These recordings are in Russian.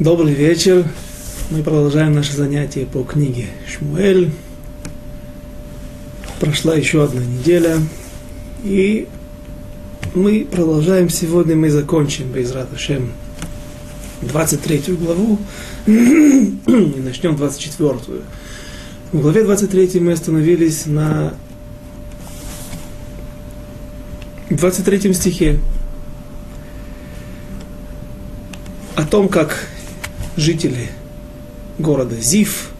Добрый вечер. Мы продолжаем наше занятие по книге Шмуэль. Прошла еще одна неделя. И мы продолжаем сегодня, мы закончим без Раташем 23 главу и начнем 24. В главе 23 мы остановились на 23 стихе о том, как жители города Зив,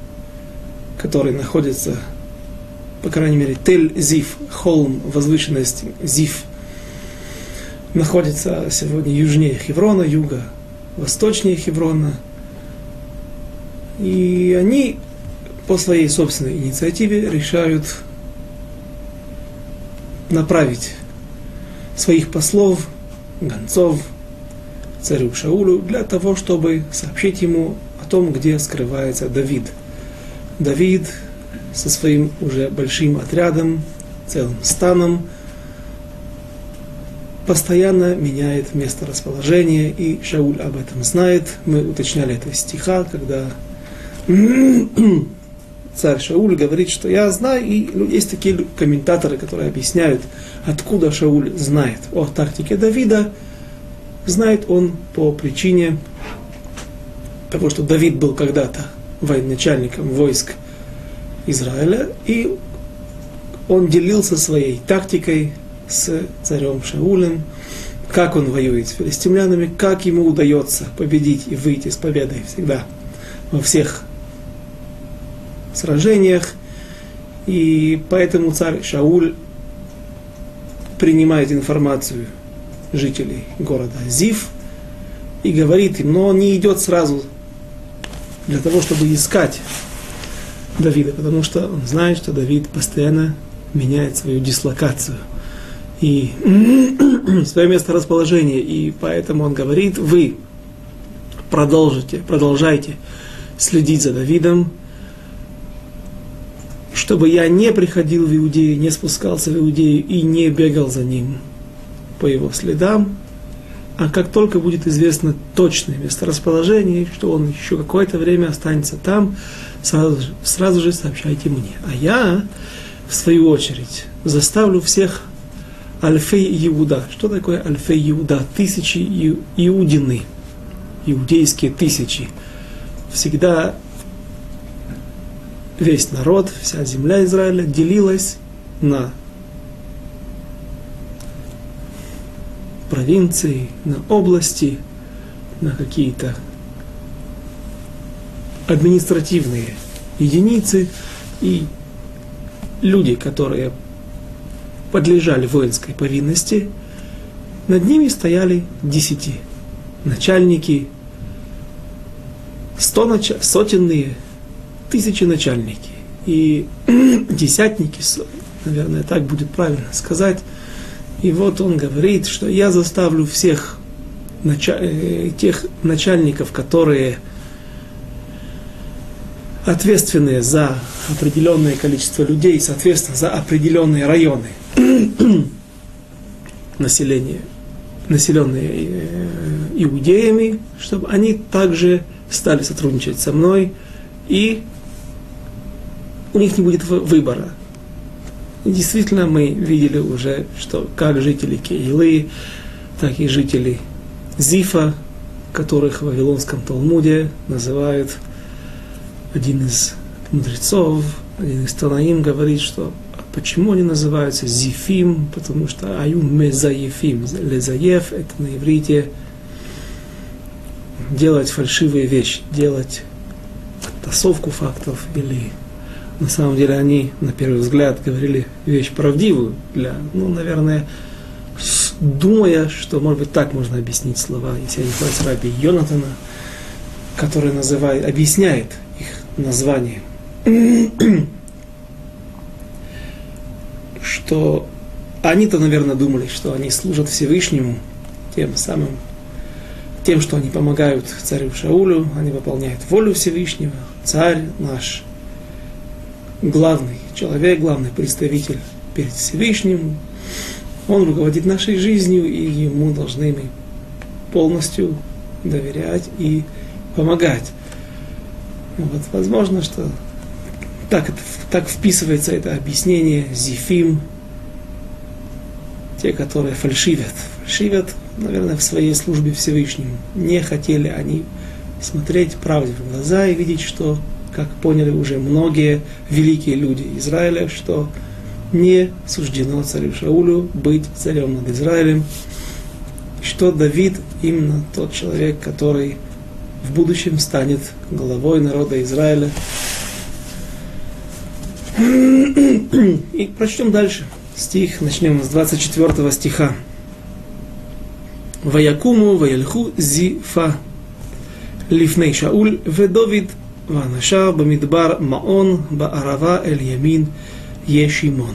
который находится, по крайней мере, Тель-Зив, холм, возвышенность Зив, находится сегодня южнее Хеврона, юга восточнее Хеврона. И они по своей собственной инициативе решают направить своих послов, гонцов царю Шаулю для того, чтобы сообщить ему о том, где скрывается Давид. Давид со своим уже большим отрядом, целым станом, постоянно меняет место расположения, и Шауль об этом знает. Мы уточняли это из стиха, когда царь Шауль говорит, что я знаю, и есть такие комментаторы, которые объясняют, откуда Шауль знает о тактике Давида, Знает он по причине того, что Давид был когда-то военачальником войск Израиля, и он делился своей тактикой с царем Шаулем, как он воюет с филистимлянами, как ему удается победить и выйти с победой всегда во всех сражениях. И поэтому царь Шауль принимает информацию жителей города Зив и говорит им, но он не идет сразу для того, чтобы искать Давида, потому что он знает, что Давид постоянно меняет свою дислокацию и свое место расположения, и поэтому он говорит, вы продолжите, продолжайте следить за Давидом, чтобы я не приходил в Иудею, не спускался в Иудею и не бегал за ним по его следам, а как только будет известно точное месторасположение, что он еще какое-то время останется там, сразу же, сразу же сообщайте мне. А я, в свою очередь, заставлю всех Альфей Иуда. Что такое Альфей Иуда? Тысячи Иудины, иудейские тысячи. Всегда весь народ, вся земля Израиля делилась на провинции, на области, на какие-то административные единицы и люди, которые подлежали воинской повинности, над ними стояли десяти начальники, сто нач... сотенные, тысячи начальники и десятники, наверное, так будет правильно сказать, и вот он говорит, что я заставлю всех нача- э, тех начальников, которые ответственные за определенное количество людей, соответственно, за определенные районы населения, населенные э, иудеями, чтобы они также стали сотрудничать со мной, и у них не будет выбора. И действительно мы видели уже, что как жители Кеилы, так и жители Зифа, которых в Вавилонском Талмуде называют один из мудрецов, один из Танаим говорит, что почему они называются Зифим, потому что Аю Мезаефим, Лезаев, это на иврите делать фальшивые вещи, делать тасовку фактов или на самом деле они, на первый взгляд, говорили вещь правдивую, для, ну, наверное, думая, что, может быть, так можно объяснить слова, если они хватит раби Йонатана, который называет, объясняет их название, что они-то, наверное, думали, что они служат Всевышнему тем самым, тем, что они помогают царю Шаулю, они выполняют волю Всевышнего, царь наш – главный человек, главный представитель перед Всевышним. Он руководит нашей жизнью, и ему должны мы полностью доверять и помогать. Вот, возможно, что так, так вписывается это объяснение Зифим, те, которые фальшивят. Фальшивят, наверное, в своей службе Всевышнему. Не хотели они смотреть правде в глаза и видеть, что, как поняли уже многие великие люди Израиля, что не суждено царю Шаулю быть царем над Израилем, что Давид именно тот человек, который в будущем станет главой народа Израиля. И прочтем дальше стих, начнем с 24 стиха. Ваякуму ваяльху зифа лифней Шауль ведовид Ванашав Бамидбар Маон Баарава Эль Ямин Ешимон.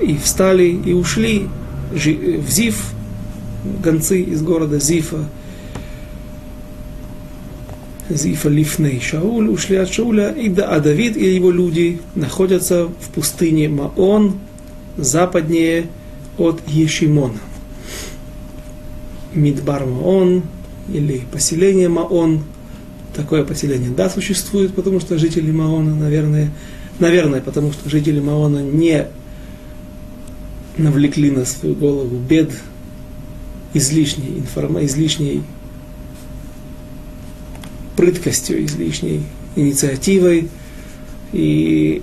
И встали и ушли в Зиф. гонцы из города Зифа, Зифа Лифней Шауль, ушли от Шауля, и да, а Давид и его люди находятся в пустыне Маон, западнее от Ешимона. Мидбар Маон, или поселение Маон, такое поселение, да, существует, потому что жители Маона, наверное, наверное, потому что жители Маона не навлекли на свою голову бед излишней информацией, излишней прыткостью, излишней инициативой. И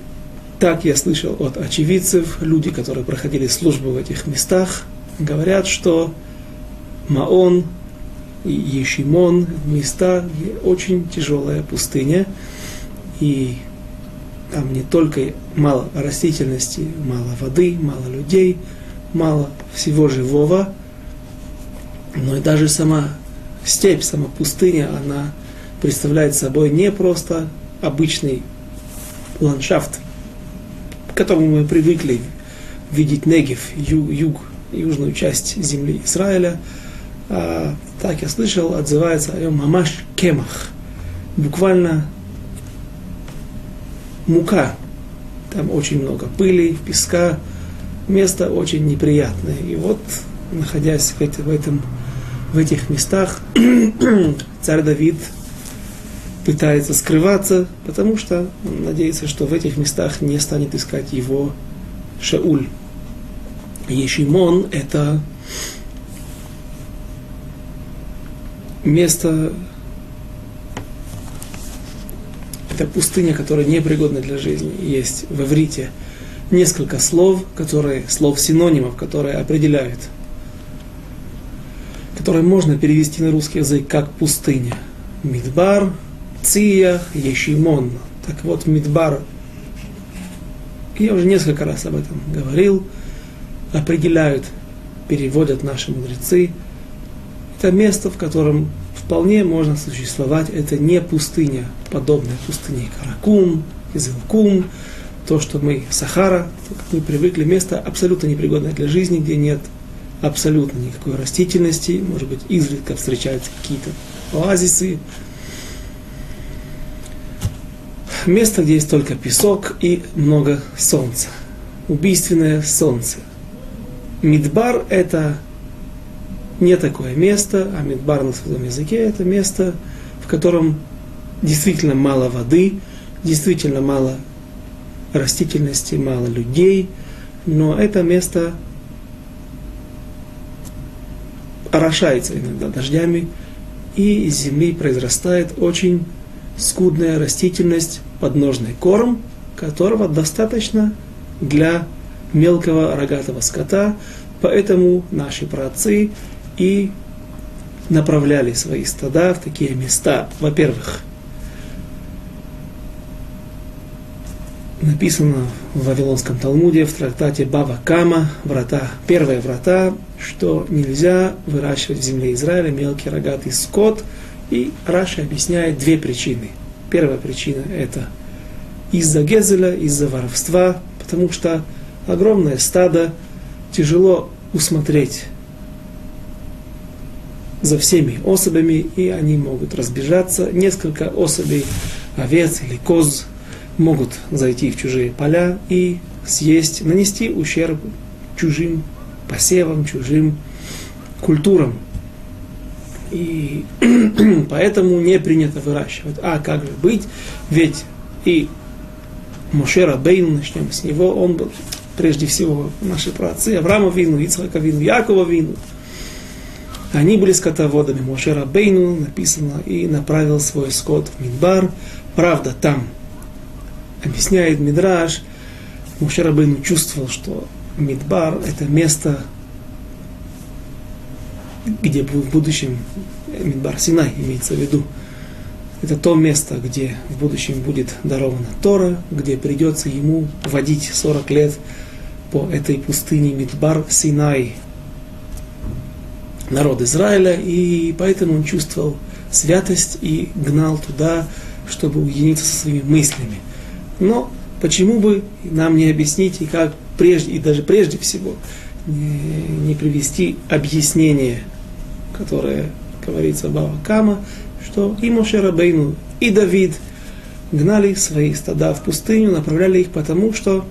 так я слышал от очевидцев, люди, которые проходили службу в этих местах, говорят, что Маон Ешимон места, очень тяжелая пустыня, и там не только мало растительности, мало воды, мало людей, мало всего живого, но и даже сама степь, сама пустыня, она представляет собой не просто обычный ландшафт, к которому мы привыкли видеть Негев, юг южную часть земли Израиля, а, так я слышал, отзывается о Мамаш Кемах. Буквально мука. Там очень много пыли, песка. Место очень неприятное. И вот, находясь в, это, в, этом, в этих местах, царь Давид пытается скрываться, потому что он надеется, что в этих местах не станет искать его Шауль. Ешимон – это место, это пустыня, которая непригодна для жизни. Есть в иврите несколько слов, которые, слов синонимов, которые определяют, которые можно перевести на русский язык как пустыня. Мидбар, Ция, Ешимон. Так вот, Мидбар, я уже несколько раз об этом говорил, определяют, переводят наши мудрецы – это место, в котором вполне можно существовать. Это не пустыня, подобная пустыне Каракум, Изилкум, то, что мы, Сахара, то, как мы привыкли, место абсолютно непригодное для жизни, где нет абсолютно никакой растительности, может быть, изредка встречаются какие-то оазисы. Место, где есть только песок и много солнца. Убийственное солнце. Мидбар – это не такое место, а Мидбар на своем языке это место, в котором действительно мало воды, действительно мало растительности, мало людей, но это место орошается иногда дождями, и из земли произрастает очень скудная растительность, подножный корм, которого достаточно для мелкого рогатого скота, поэтому наши праотцы и направляли свои стада в такие места. Во-первых, написано в Вавилонском Талмуде, в трактате Бава Кама, врата, первые врата, что нельзя выращивать в земле Израиля мелкий рогатый скот. И Раша объясняет две причины. Первая причина – это из-за Гезеля, из-за воровства, потому что огромное стадо тяжело усмотреть за всеми особями, и они могут разбежаться. Несколько особей овец или коз могут зайти в чужие поля и съесть, нанести ущерб чужим посевам, чужим культурам. И поэтому не принято выращивать. А как же быть? Ведь и Мошера Бейн, начнем с него, он был прежде всего наши праотцы, Авраама Вину, Ицхака Вину, Якова Вину. Они были скотоводами. Мошера Бейну написано и направил свой скот в Мидбар. Правда, там объясняет Мидраш, Мушер Бейну чувствовал, что Мидбар – это место, где в будущем Мидбар Синай имеется в виду. Это то место, где в будущем будет дарована Тора, где придется ему водить 40 лет по этой пустыне Мидбар Синай, народ Израиля, и поэтому он чувствовал святость и гнал туда, чтобы уединиться со своими мыслями. Но почему бы нам не объяснить и как прежде, и даже прежде всего, не, привести объяснение, которое говорится Бава Кама, что и Моше Рабейну, и Давид гнали свои стада в пустыню, направляли их потому, что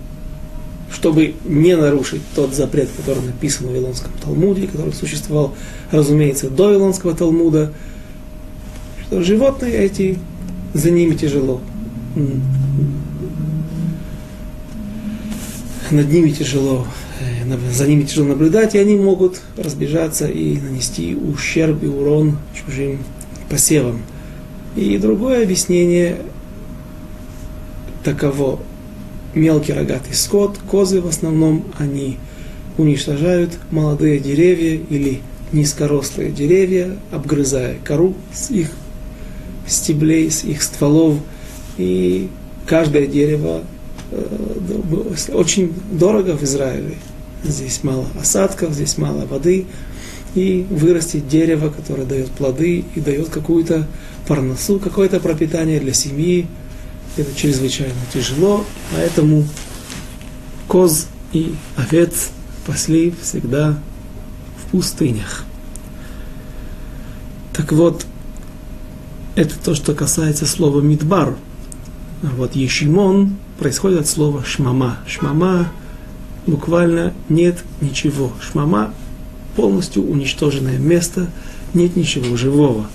чтобы не нарушить тот запрет, который написан в Вавилонском Талмуде, который существовал, разумеется, до Вавилонского Талмуда, что животные эти, за ними тяжело. Над ними тяжело, э, за ними тяжело наблюдать, и они могут разбежаться и нанести ущерб и урон чужим посевам. И другое объяснение таково мелкий рогатый скот, козы в основном, они уничтожают молодые деревья или низкорослые деревья, обгрызая кору с их стеблей, с их стволов. И каждое дерево э, очень дорого в Израиле. Здесь мало осадков, здесь мало воды. И вырастить дерево, которое дает плоды и дает какую-то парносу, какое-то пропитание для семьи, это чрезвычайно тяжело, поэтому коз и овец пасли всегда в пустынях. Так вот, это то, что касается слова «мидбар». А вот «ешимон» происходит от слова «шмама». «Шмама» буквально нет ничего. «Шмама» полностью уничтоженное место, нет ничего живого.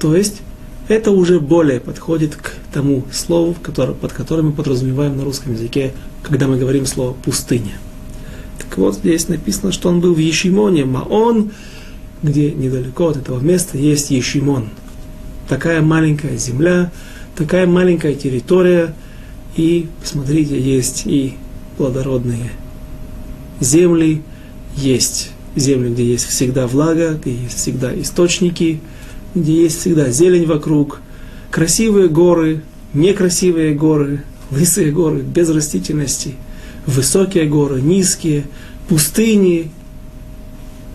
То есть это уже более подходит к тому слову, который, под которым мы подразумеваем на русском языке, когда мы говорим слово «пустыня». Так вот, здесь написано, что он был в Ешимоне, Маон, где недалеко от этого места есть Ешимон. Такая маленькая земля, такая маленькая территория, и, посмотрите, есть и плодородные земли, есть земли, где есть всегда влага, где есть всегда источники – где есть всегда зелень вокруг, красивые горы, некрасивые горы, лысые горы без растительности, высокие горы, низкие, пустыни,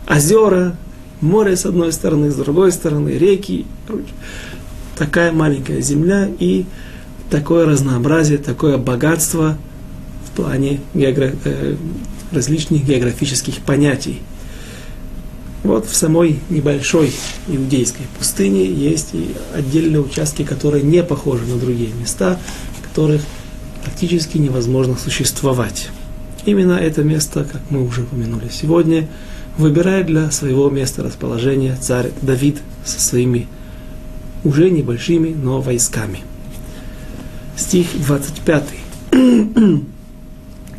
озера, море с одной стороны, с другой стороны, реки. Такая маленькая земля и такое разнообразие, такое богатство в плане географ... Э, различных географических понятий. Вот в самой небольшой иудейской пустыне есть и отдельные участки, которые не похожи на другие места, в которых практически невозможно существовать. Именно это место, как мы уже упомянули сегодня, выбирает для своего места расположения царь Давид со своими уже небольшими, но войсками. Стих 25.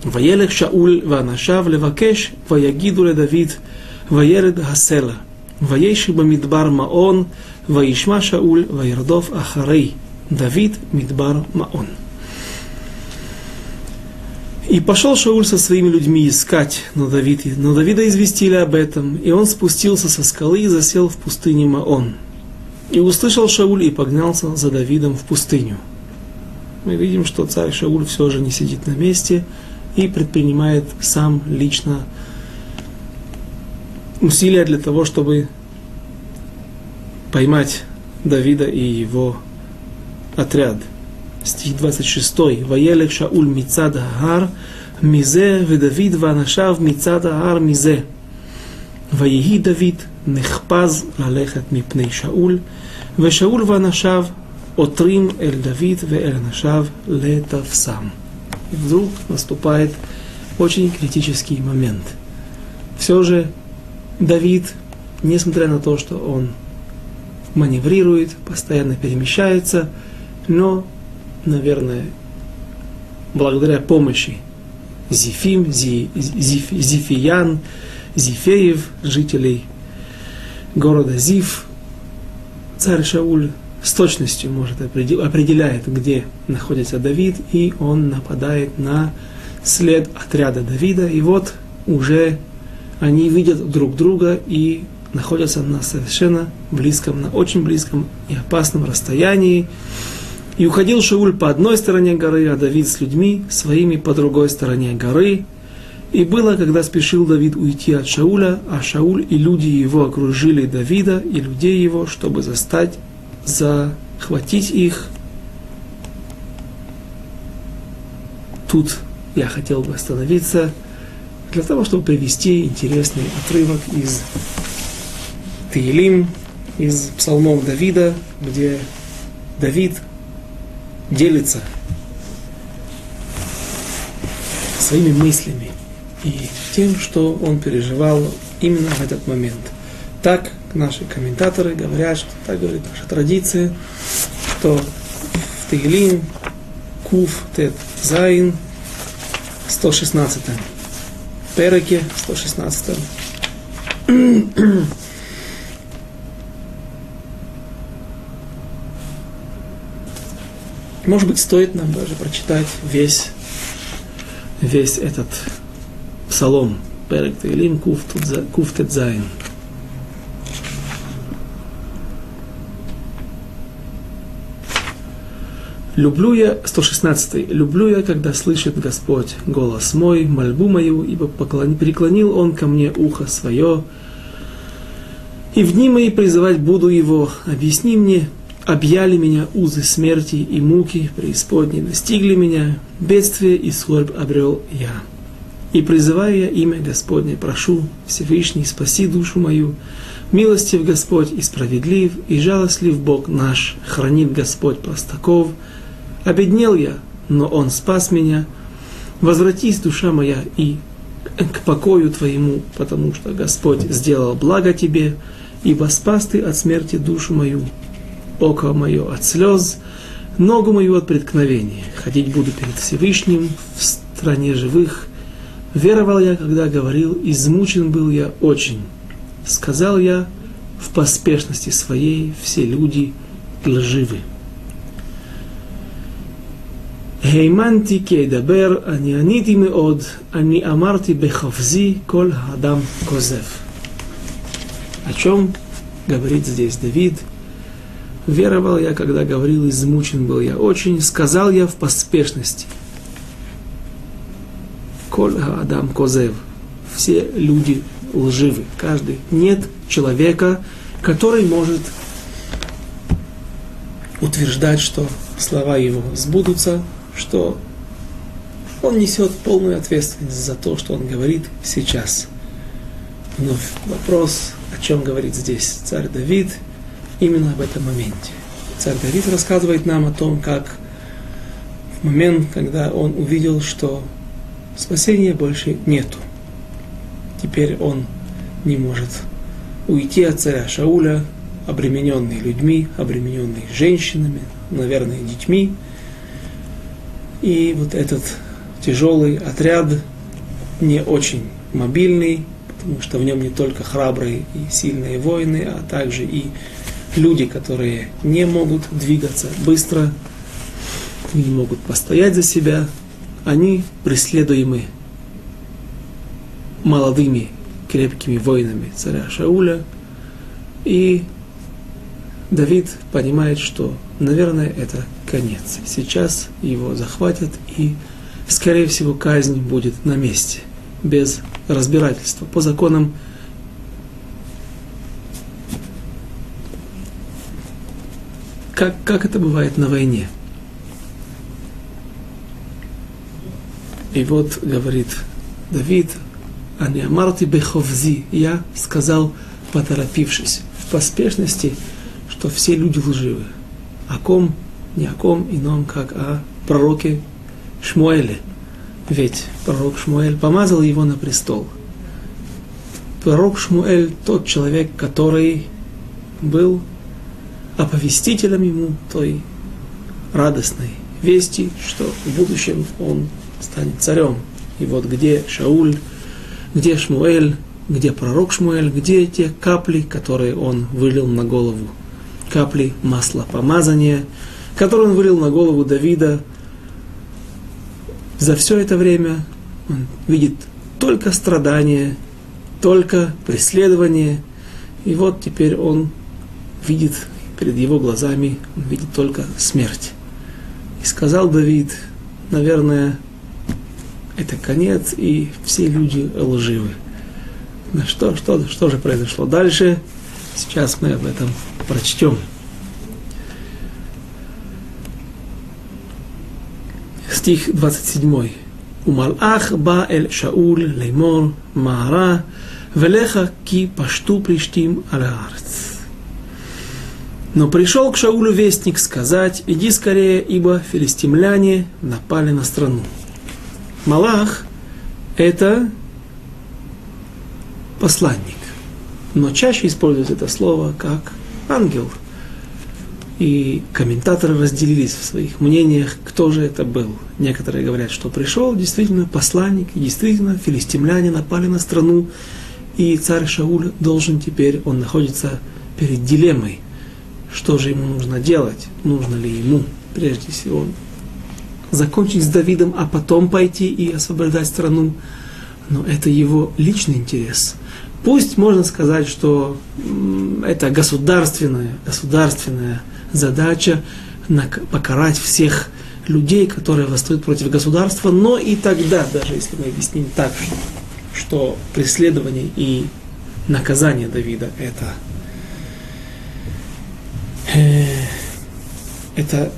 Ваелех Шауль ванашав левакеш, ваягиду ле Давид – Ваеред Гасела, Ваеши Бамидбар Маон, Ваишма Шауль, Ваердов Ахарей, Давид Мидбар Маон. И пошел Шауль со своими людьми искать на Давида. Но Давида известили об этом, и он спустился со скалы и засел в пустыне Маон. И услышал Шауль и погнался за Давидом в пустыню. Мы видим, что царь Шауль все же не сидит на месте и предпринимает сам лично усилия для того, чтобы поймать Давида и его отряд. Стих 26. Ваелек Шауль Мицад Гар, Мизе, ודוד ואנשיו מצד ההר מזה. ויהי דוד נחפז ללכת מפני שאול, ושאול ואנשיו עותרים אל דוד ואל אנשיו לתפסם. И вдруг наступает очень критический момент. Все же Давид, несмотря на то, что он маневрирует, постоянно перемещается, но, наверное, благодаря помощи Зифим, Зи, Зиф, Зифиян, Зифеев, жителей города Зиф, царь Шауль с точностью может определяет, где находится Давид, и он нападает на след отряда Давида, и вот уже они видят друг друга и находятся на совершенно близком, на очень близком и опасном расстоянии. И уходил Шауль по одной стороне горы, а Давид с людьми своими по другой стороне горы. И было, когда спешил Давид уйти от Шауля, а Шауль и люди его окружили Давида и людей его, чтобы застать, захватить их. Тут я хотел бы остановиться для того, чтобы привести интересный отрывок из Таилим, из псалмов Давида, где Давид делится своими мыслями и тем, что он переживал именно в этот момент. Так наши комментаторы говорят, что так говорит наша традиция, что в Таилим Куф Тет Зайн 116 Переке 116 Может быть, стоит нам даже прочитать весь, весь этот псалом. Перек Таилим Куф Люблю я, 116 люблю я, когда слышит Господь голос мой, мольбу мою, ибо поклон, переклонил Он ко мне ухо свое, и в дни мои призывать буду Его, объясни мне, объяли меня узы смерти и муки преисподней, достигли меня, бедствие и скорбь обрел я. И призывая я имя Господне, прошу, Всевышний, спаси душу мою, милостив Господь и справедлив, и жалостлив Бог наш, хранит Господь простаков. Обеднел я, но Он спас меня. Возвратись, душа моя, и к покою Твоему, потому что Господь сделал благо Тебе, ибо спас Ты от смерти душу мою око мое от слез, ногу мою от преткновения. Ходить буду перед Всевышним в стране живых. Веровал я, когда говорил, измучен был я очень. Сказал я, в поспешности своей все люди лживы. האמנתי כי אדבר, אני עניתי מאוד, אני אמרתי בחפזי כל האדם כוזב. О чем говорит здесь Давид – Веровал я, когда говорил, измучен был я очень, сказал я в поспешности. Коль Адам Козев. Все люди лживы, каждый. Нет человека, который может утверждать, что слова его сбудутся, что он несет полную ответственность за то, что он говорит сейчас. Вновь вопрос, о чем говорит здесь царь Давид – именно в этом моменте. Царь Давид рассказывает нам о том, как в момент, когда он увидел, что спасения больше нету. Теперь он не может уйти от царя Шауля, обремененный людьми, обремененный женщинами, наверное, детьми. И вот этот тяжелый отряд, не очень мобильный, потому что в нем не только храбрые и сильные воины, а также и люди, которые не могут двигаться быстро, не могут постоять за себя, они преследуемы молодыми крепкими воинами царя Шауля. И Давид понимает, что, наверное, это конец. Сейчас его захватят, и, скорее всего, казнь будет на месте, без разбирательства, по законам как, как это бывает на войне. И вот говорит Давид, Ани Амарти Беховзи, я сказал, поторопившись, в поспешности, что все люди лживы. О ком, не о ком ином, как о пророке Шмуэле. Ведь пророк Шмуэль помазал его на престол. Пророк Шмуэль тот человек, который был оповестителем ему той радостной вести, что в будущем он станет царем. И вот где Шауль, где Шмуэль, где пророк Шмуэль, где те капли, которые он вылил на голову. Капли масла помазания, которые он вылил на голову Давида. За все это время он видит только страдания, только преследование. И вот теперь он видит перед его глазами, он видит только смерть. И сказал Давид, наверное, это конец, и все люди лживы. Ну что, что, что же произошло дальше? Сейчас мы об этом прочтем. стих 27. «Умалах ба эль Шауль леймор маара велеха ки пашту плештим алаарц». Но пришел к Шаулю вестник сказать, иди скорее, ибо филистимляне напали на страну. Малах – это посланник, но чаще используют это слово как ангел – и комментаторы разделились в своих мнениях, кто же это был. Некоторые говорят, что пришел действительно посланник, действительно филистимляне напали на страну, и царь Шауль должен теперь, он находится перед дилеммой – что же ему нужно делать? Нужно ли ему, прежде всего, закончить с Давидом, а потом пойти и освобождать страну? Но это его личный интерес. Пусть можно сказать, что это государственная, государственная задача покарать всех людей, которые восстают против государства, но и тогда, даже если мы объясним так, что преследование и наказание Давида – это Э, это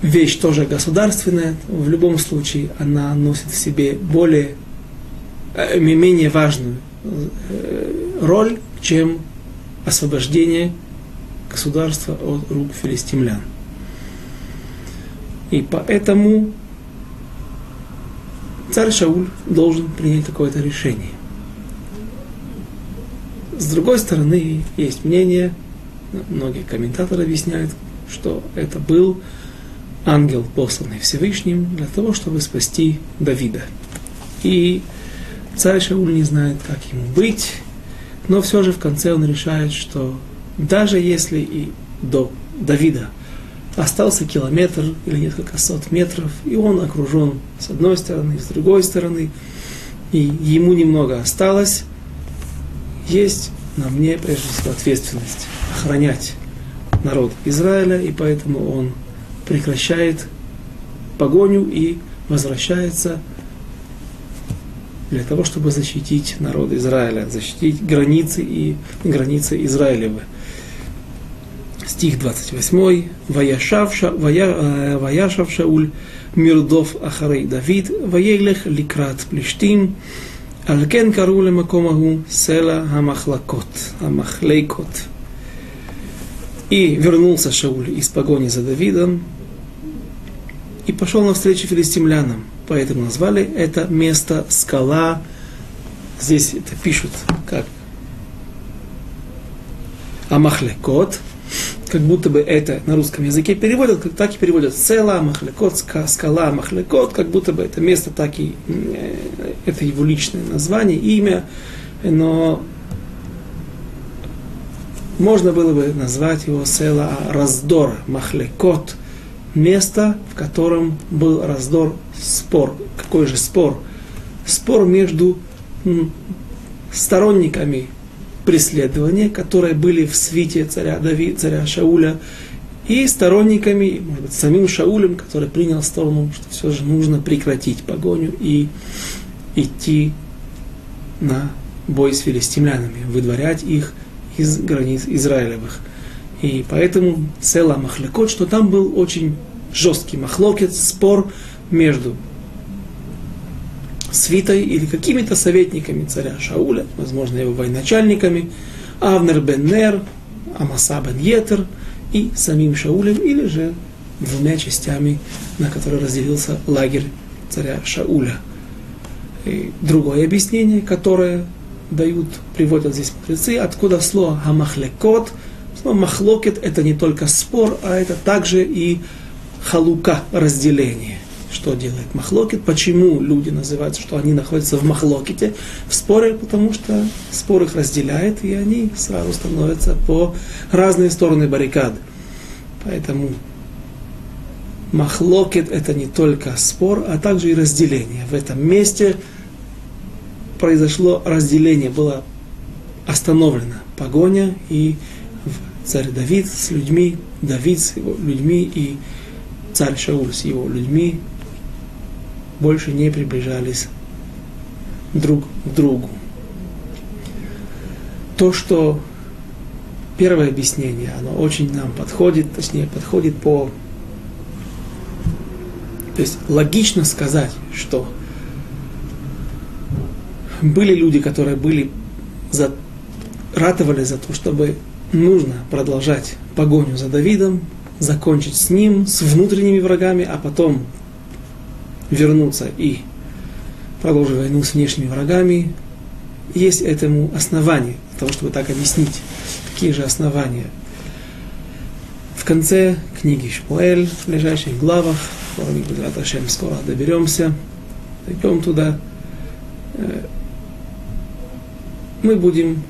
вещь тоже государственная, в любом случае она носит в себе более, э, менее важную э, роль, чем освобождение государства от рук филистимлян. И поэтому царь Шауль должен принять какое-то решение. С другой стороны, есть мнение, многие комментаторы объясняют, что это был ангел, посланный Всевышним для того, чтобы спасти Давида. И царь Шауль не знает, как ему быть, но все же в конце он решает, что даже если и до Давида остался километр или несколько сот метров, и он окружен с одной стороны, с другой стороны, и ему немного осталось, есть на мне прежде всего ответственность охранять народ Израиля, и поэтому он прекращает погоню и возвращается для того, чтобы защитить народ Израиля, защитить границы и границы Израилевы стих 28, «Ваяшавша, вая, э, ваяшав Шауль мирдов ахарей Давид, ваелех ликрат плештим, алкен кару лемакомаху села хамахлакот, Амахлейкот. И вернулся Шауль из погони за Давидом и пошел навстречу филистимлянам. Поэтому назвали это место скала. Здесь это пишут как Амахлекот – как будто бы это на русском языке переводят, как так и переводят села, махлекот, скала, махлекот, как будто бы это место так и, э, это его личное название, имя, но можно было бы назвать его села раздор, махлекот, место, в котором был раздор, спор. Какой же спор? Спор между сторонниками преследования, которые были в свите царя Давид, царя Шауля, и сторонниками, может быть, самим Шаулем, который принял сторону, что все же нужно прекратить погоню и идти на бой с филистимлянами, выдворять их из границ Израилевых. И поэтому села Махлекот, что там был очень жесткий махлокет, спор между свитой или какими-то советниками царя Шауля, возможно, его военачальниками, Авнер бен Нер, Амаса бен Етер и самим Шаулем, или же двумя частями, на которые разделился лагерь царя Шауля. И другое объяснение, которое дают, приводят здесь мудрецы, откуда слово «хамахлекот», Слово махлокет это не только спор, а это также и халука, разделение. Что делает махлокет? Почему люди называются, что они находятся в махлокете, в споре? Потому что спор их разделяет, и они сразу становятся по разные стороны баррикад. Поэтому махлокет это не только спор, а также и разделение. В этом месте произошло разделение, была остановлена погоня, и царь Давид с людьми, Давид с его людьми и царь Шауль с его людьми больше не приближались друг к другу. То, что первое объяснение, оно очень нам подходит, точнее подходит по... То есть логично сказать, что были люди, которые были за, ратовали за то, чтобы нужно продолжать погоню за Давидом, закончить с ним, с внутренними врагами, а потом вернуться и продолжить войну с внешними врагами. Есть этому основание, для того, чтобы так объяснить, какие же основания. В конце книги Шмуэль, в ближайших главах, в скоро доберемся, дойдем туда, э, мы будем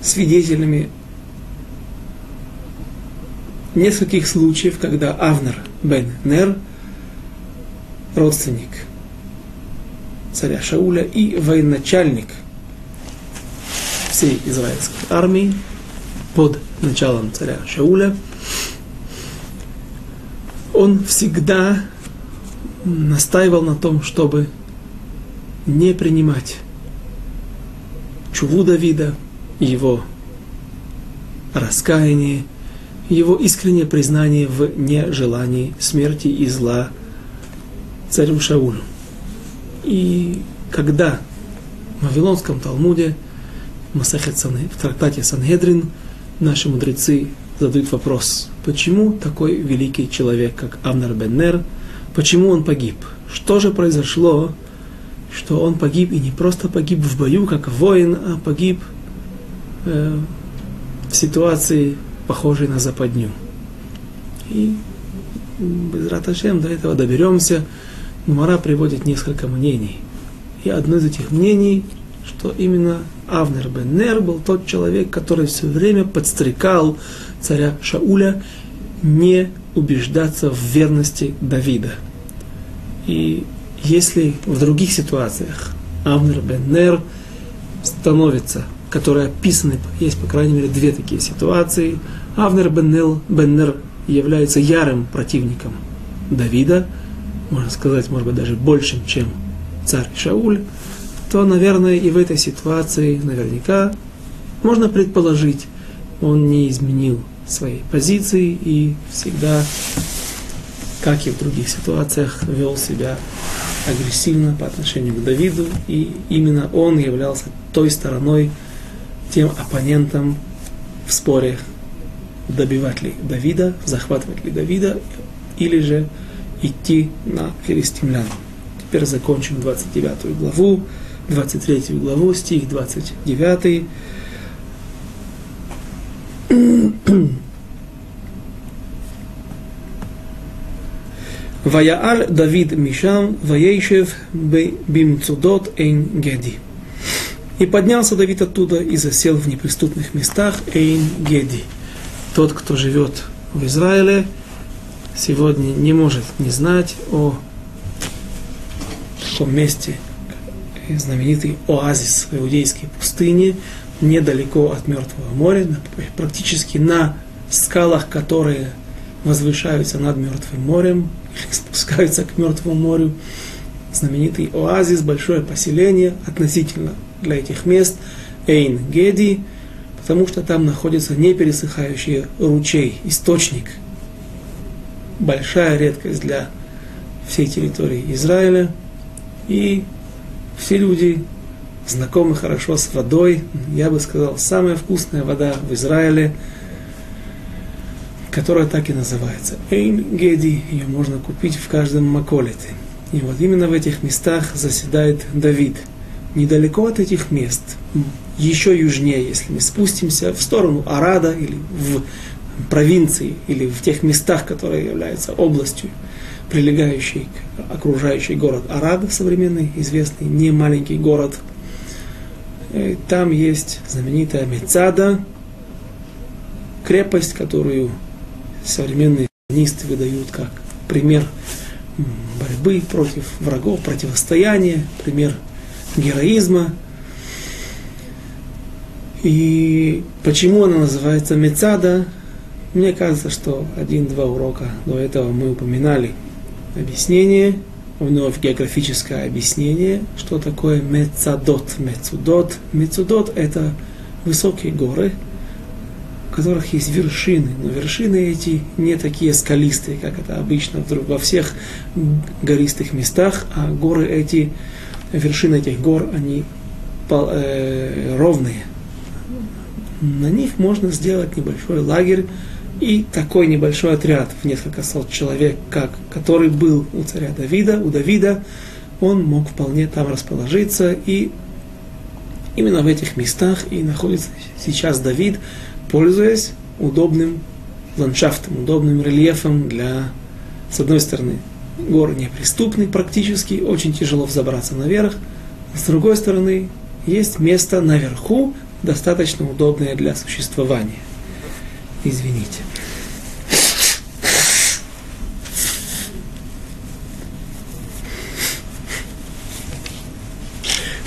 свидетелями нескольких случаев, когда Авнер бен Нер, родственник царя Шауля и военачальник всей израильской армии под началом царя Шауля, он всегда настаивал на том, чтобы не принимать чуву Давида, его раскаяние, его искреннее признание в нежелании смерти и зла царю Шаулю. И когда в Вавилонском Талмуде, в, трактате Сангедрин, наши мудрецы задают вопрос, почему такой великий человек, как Авнар Беннер, почему он погиб? Что же произошло, что он погиб и не просто погиб в бою, как воин, а погиб э, в ситуации, похожей на западню. И без Раташем до этого доберемся. Мара приводит несколько мнений. И одно из этих мнений, что именно Авнер бен Нер был тот человек, который все время подстрекал царя Шауля не убеждаться в верности Давида. И если в других ситуациях Авнер бен Нер становится которые описаны, есть, по крайней мере, две такие ситуации. Авнер бен, Беннер является ярым противником Давида, можно сказать, может быть, даже большим, чем царь Шауль, то, наверное, и в этой ситуации наверняка можно предположить, он не изменил своей позиции и всегда, как и в других ситуациях, вел себя агрессивно по отношению к Давиду, и именно он являлся той стороной, тем оппонентам в споре, добивать ли Давида, захватывать ли Давида, или же идти на филистимлян. Теперь закончим 29 главу, 23 главу, стих 29. Ваяаль Давид Мишам, Ваейшев Бимцудот Эйн Геди. И поднялся Давид оттуда и засел в неприступных местах Эйн Геди. Тот, кто живет в Израиле, сегодня не может не знать о том месте, знаменитый оазис в иудейской пустыне, недалеко от Мертвого моря, практически на скалах, которые возвышаются над Мертвым морем, или спускаются к Мертвому морю. Знаменитый оазис, большое поселение относительно для этих мест Эйн Геди, потому что там находится непересыхающий ручей, источник. Большая редкость для всей территории Израиля. И все люди знакомы хорошо с водой. Я бы сказал, самая вкусная вода в Израиле, которая так и называется. Эйн Геди, ее можно купить в каждом маколете. И вот именно в этих местах заседает Давид – недалеко от этих мест, еще южнее, если мы спустимся в сторону Арада или в провинции, или в тех местах, которые являются областью, прилегающей к окружающий город Арад, современный, известный, не маленький город. И там есть знаменитая Мецада, крепость, которую современные нисты выдают как пример борьбы против врагов, противостояния, пример героизма. И почему она называется Мецада? Мне кажется, что один-два урока до этого мы упоминали объяснение, вновь географическое объяснение, что такое Мецадот. Мецудот. Мецудот – это высокие горы, у которых есть вершины, но вершины эти не такие скалистые, как это обычно во всех гористых местах, а горы эти, вершины этих гор, они э, ровные. На них можно сделать небольшой лагерь, и такой небольшой отряд в несколько сот человек, как, который был у царя Давида, у Давида, он мог вполне там расположиться, и именно в этих местах и находится сейчас Давид, пользуясь удобным ландшафтом, удобным рельефом для, с одной стороны, горы неприступны практически, очень тяжело взобраться наверх, с другой стороны, есть место наверху, достаточно удобное для существования. Извините.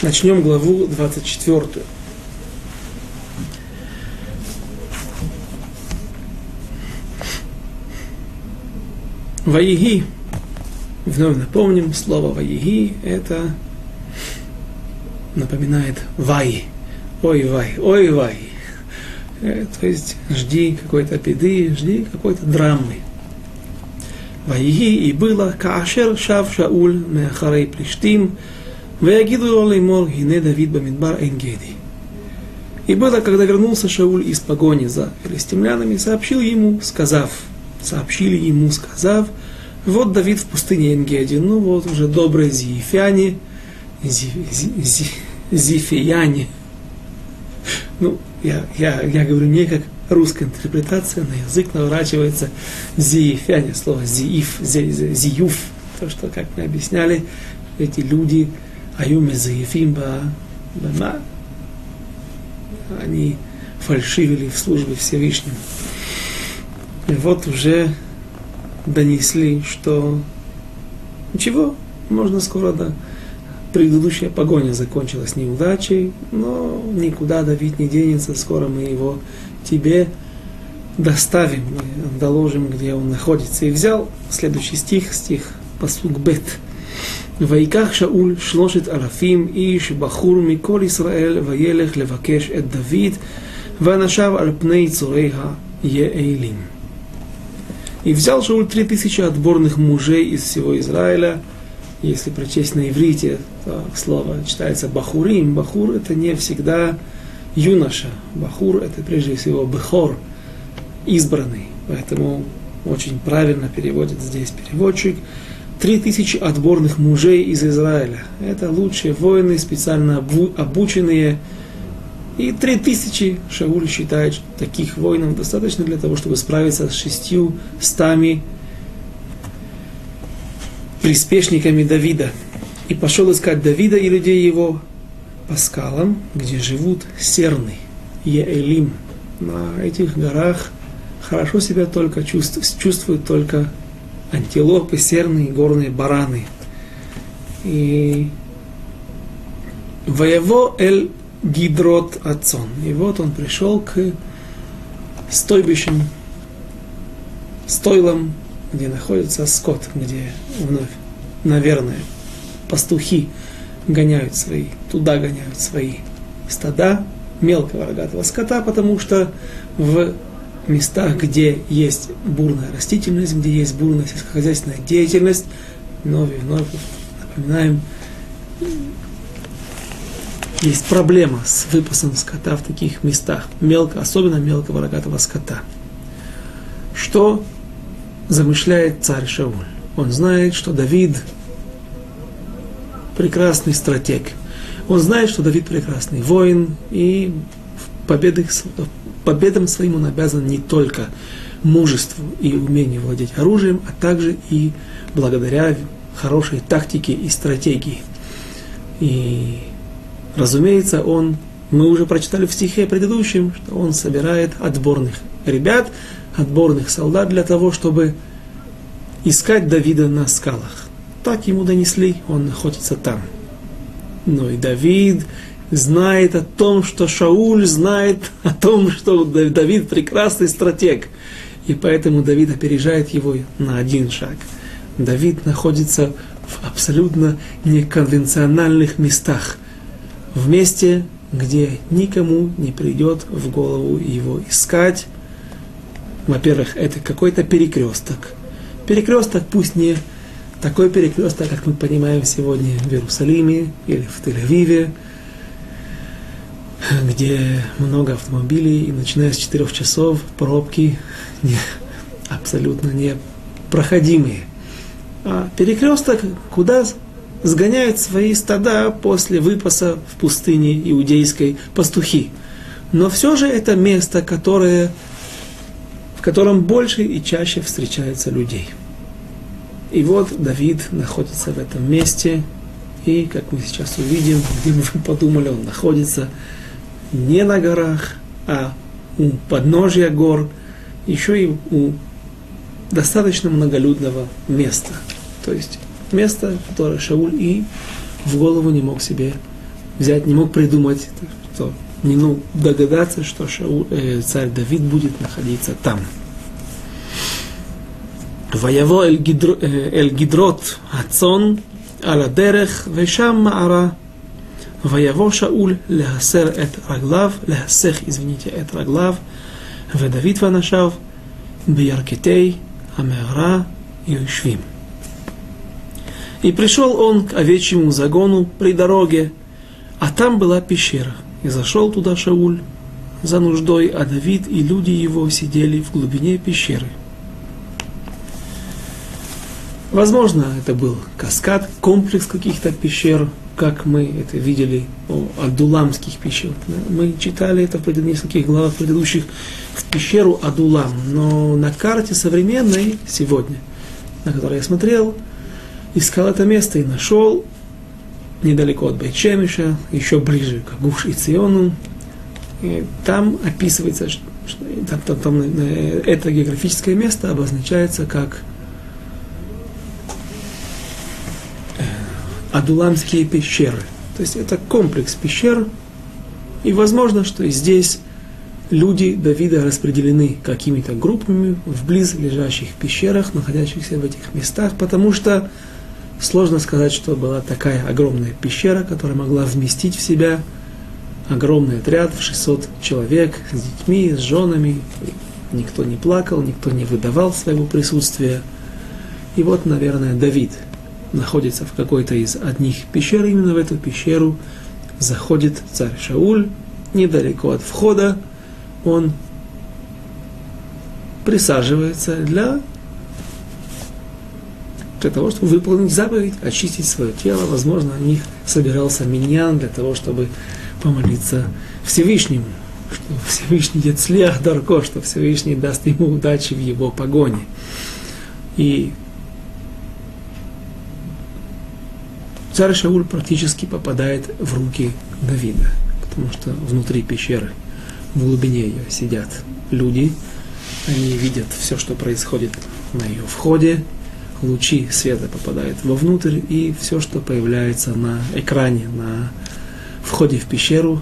Начнем главу 24. Ваиги. Вновь напомним, слово Ваиги это напоминает Вай. Ой, Вай, ой, Вай. Э, то есть жди какой-то беды, жди какой-то драмы. Ваиги и было Каашер Шав Шауль Меахарей Плештим Ваягиду Леймор Гине Давид Бамидбар Энгеди. И было, когда вернулся Шауль из погони за филистимлянами, сообщил ему, сказав, сообщили ему, сказав, вот Давид в пустыне Энгеди, ну вот уже добрые зиефяне, зи, зи, зи, зифияне, ну, я, я, я говорю не как русская интерпретация, на язык наворачивается зиифяне, слово зииф, зи, зи, зиюф, то, что, как мы объясняли, эти люди, аюми заифим бама, они фальшивили в службе Всевышнему. И вот уже донесли, что ничего, можно скоро да, предыдущая погоня закончилась неудачей, но никуда Давид не денется, скоро мы его тебе доставим, мы доложим, где он находится. И взял следующий стих, стих посук бет. ויקח שאול שלושת אלפים איש בחור מכל ישראל וילך לבקש את דוד ואנשיו על פני צורי היעלים. И взял Шауль три тысячи отборных мужей из всего Израиля, если прочесть на иврите, то слово читается бахурим. Бахур это не всегда юноша. Бахур это прежде всего бехор, избранный. Поэтому очень правильно переводит здесь переводчик. Три тысячи отборных мужей из Израиля. Это лучшие воины, специально обученные. И три тысячи Шауль считает, таких воинов достаточно для того, чтобы справиться с шестью стами приспешниками Давида. И пошел искать Давида и людей его по скалам, где живут серны, Еэлим. На этих горах хорошо себя только чувствуют, чувствуют только антилопы, серны и горные бараны. И воево эль гидрот отцон. И вот он пришел к стойбищам, стойлам где находится скот, где вновь, наверное, пастухи гоняют свои, туда гоняют свои стада мелкого рогатого скота, потому что в местах, где есть бурная растительность, где есть бурная сельскохозяйственная деятельность, вновь и вновь напоминаем, есть проблема с выпасом скота в таких местах, мелко, особенно мелкого рогатого скота. Что замышляет царь Шауль. Он знает, что Давид прекрасный стратег. Он знает, что Давид прекрасный воин, и победы, победам своим он обязан не только мужеству и умению владеть оружием, а также и благодаря хорошей тактике и стратегии. И, разумеется, он, мы уже прочитали в стихе предыдущем, что он собирает отборных ребят, отборных солдат для того, чтобы искать Давида на скалах. Так ему донесли, он находится там. Но и Давид знает о том, что Шауль знает о том, что Давид прекрасный стратег. И поэтому Давид опережает его на один шаг. Давид находится в абсолютно неконвенциональных местах. В месте, где никому не придет в голову его искать. Во-первых, это какой-то перекресток. Перекресток пусть не такой перекресток, как мы понимаем сегодня в Иерусалиме или в Тель-Авиве, где много автомобилей, и начиная с 4 часов пробки не, абсолютно непроходимые. А перекресток, куда сгоняют свои стада после выпаса в пустыне иудейской пастухи. Но все же это место, которое, в котором больше и чаще встречаются людей. И вот Давид находится в этом месте, и, как мы сейчас увидим, где мы подумали, он находится не на горах, а у подножия гор, еще и у достаточно многолюдного места. То есть место, которое Шауль и в голову не мог себе взять, не мог придумать, что ну, догадаться, что Шау, э, царь Давид будет находиться там. Воево Эль-Гидрот э, Ацон Аладерех Вешам Маара Воево Шауль Лехасер Эт Раглав Лехасех, извините, Эт Раглав Ведавид Ванашав Бияркетей Амера Юшвим. И пришел он к овечьему загону при дороге, а там была пещера – и зашел туда Шауль за нуждой, а Давид и люди его сидели в глубине пещеры. Возможно, это был каскад, комплекс каких-то пещер, как мы это видели о Адуламских пещер. Мы читали это в нескольких главах предыдущих в пещеру Адулам, но на карте современной сегодня, на которой я смотрел, искал это место и нашел недалеко от Байчемиша, еще ближе к Гуш и Циону. И там описывается, что, там, там, там, э, это географическое место обозначается как э, Адуламские пещеры. То есть это комплекс пещер, и возможно, что здесь люди Давида распределены какими-то группами в близлежащих пещерах, находящихся в этих местах, потому что Сложно сказать, что была такая огромная пещера, которая могла вместить в себя огромный отряд в 600 человек с детьми, с женами. Никто не плакал, никто не выдавал своего присутствия. И вот, наверное, Давид находится в какой-то из одних пещер. Именно в эту пещеру заходит царь Шауль, недалеко от входа. Он присаживается для для того, чтобы выполнить заповедь, очистить свое тело. Возможно, о них собирался миньян для того, чтобы помолиться Всевышнему, что Всевышний Яцлях Дарко, что Всевышний даст ему удачи в его погоне. И царь Шауль практически попадает в руки Давида, потому что внутри пещеры, в глубине ее сидят люди, они видят все, что происходит на ее входе, лучи света попадают вовнутрь, и все, что появляется на экране, на входе в пещеру,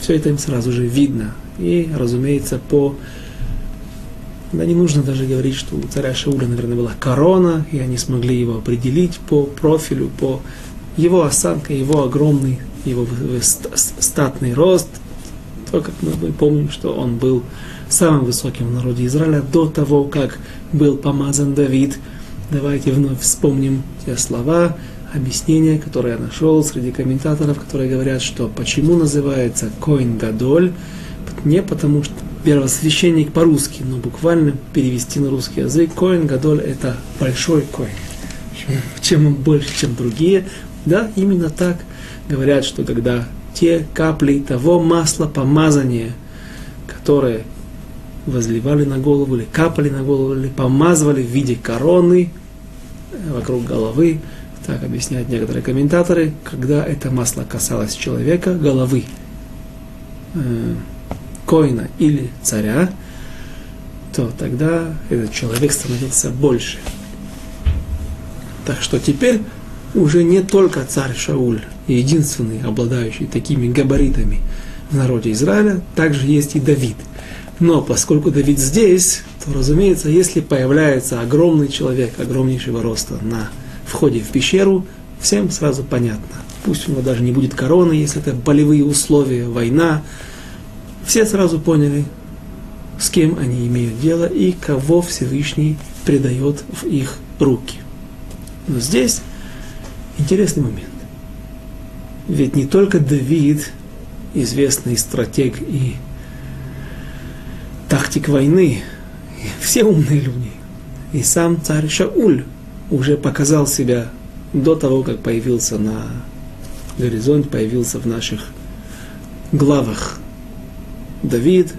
все это им сразу же видно. И, разумеется, по... Да не нужно даже говорить, что у царя Шауля, наверное, была корона, и они смогли его определить по профилю, по его осанке, его огромный, его статный рост. То, как мы помним, что он был самым высоким в народе Израиля до того, как был помазан Давид. Давайте вновь вспомним те слова, объяснения, которые я нашел среди комментаторов, которые говорят, что почему называется Коин Гадоль, не потому что первосвященник по-русски, но буквально перевести на русский язык, Коин Гадоль это большой коин. Чем он больше, чем другие, Да, именно так говорят, что когда те капли того масла помазания, которые возливали на голову, или капали на голову, или помазывали в виде короны э, вокруг головы, так объясняют некоторые комментаторы, когда это масло касалось человека, головы, э, коина или царя, то тогда этот человек становился больше. Так что теперь уже не только царь Шауль, единственный, обладающий такими габаритами в народе Израиля, также есть и Давид. Но поскольку Давид здесь, то, разумеется, если появляется огромный человек, огромнейшего роста на входе в пещеру, всем сразу понятно. Пусть у него даже не будет короны, если это болевые условия, война. Все сразу поняли, с кем они имеют дело и кого Всевышний предает в их руки. Но здесь интересный момент. Ведь не только Давид, известный стратег и тактик войны, все умные люди, и сам царь Шауль уже показал себя до того, как появился на горизонте, появился в наших главах. Давид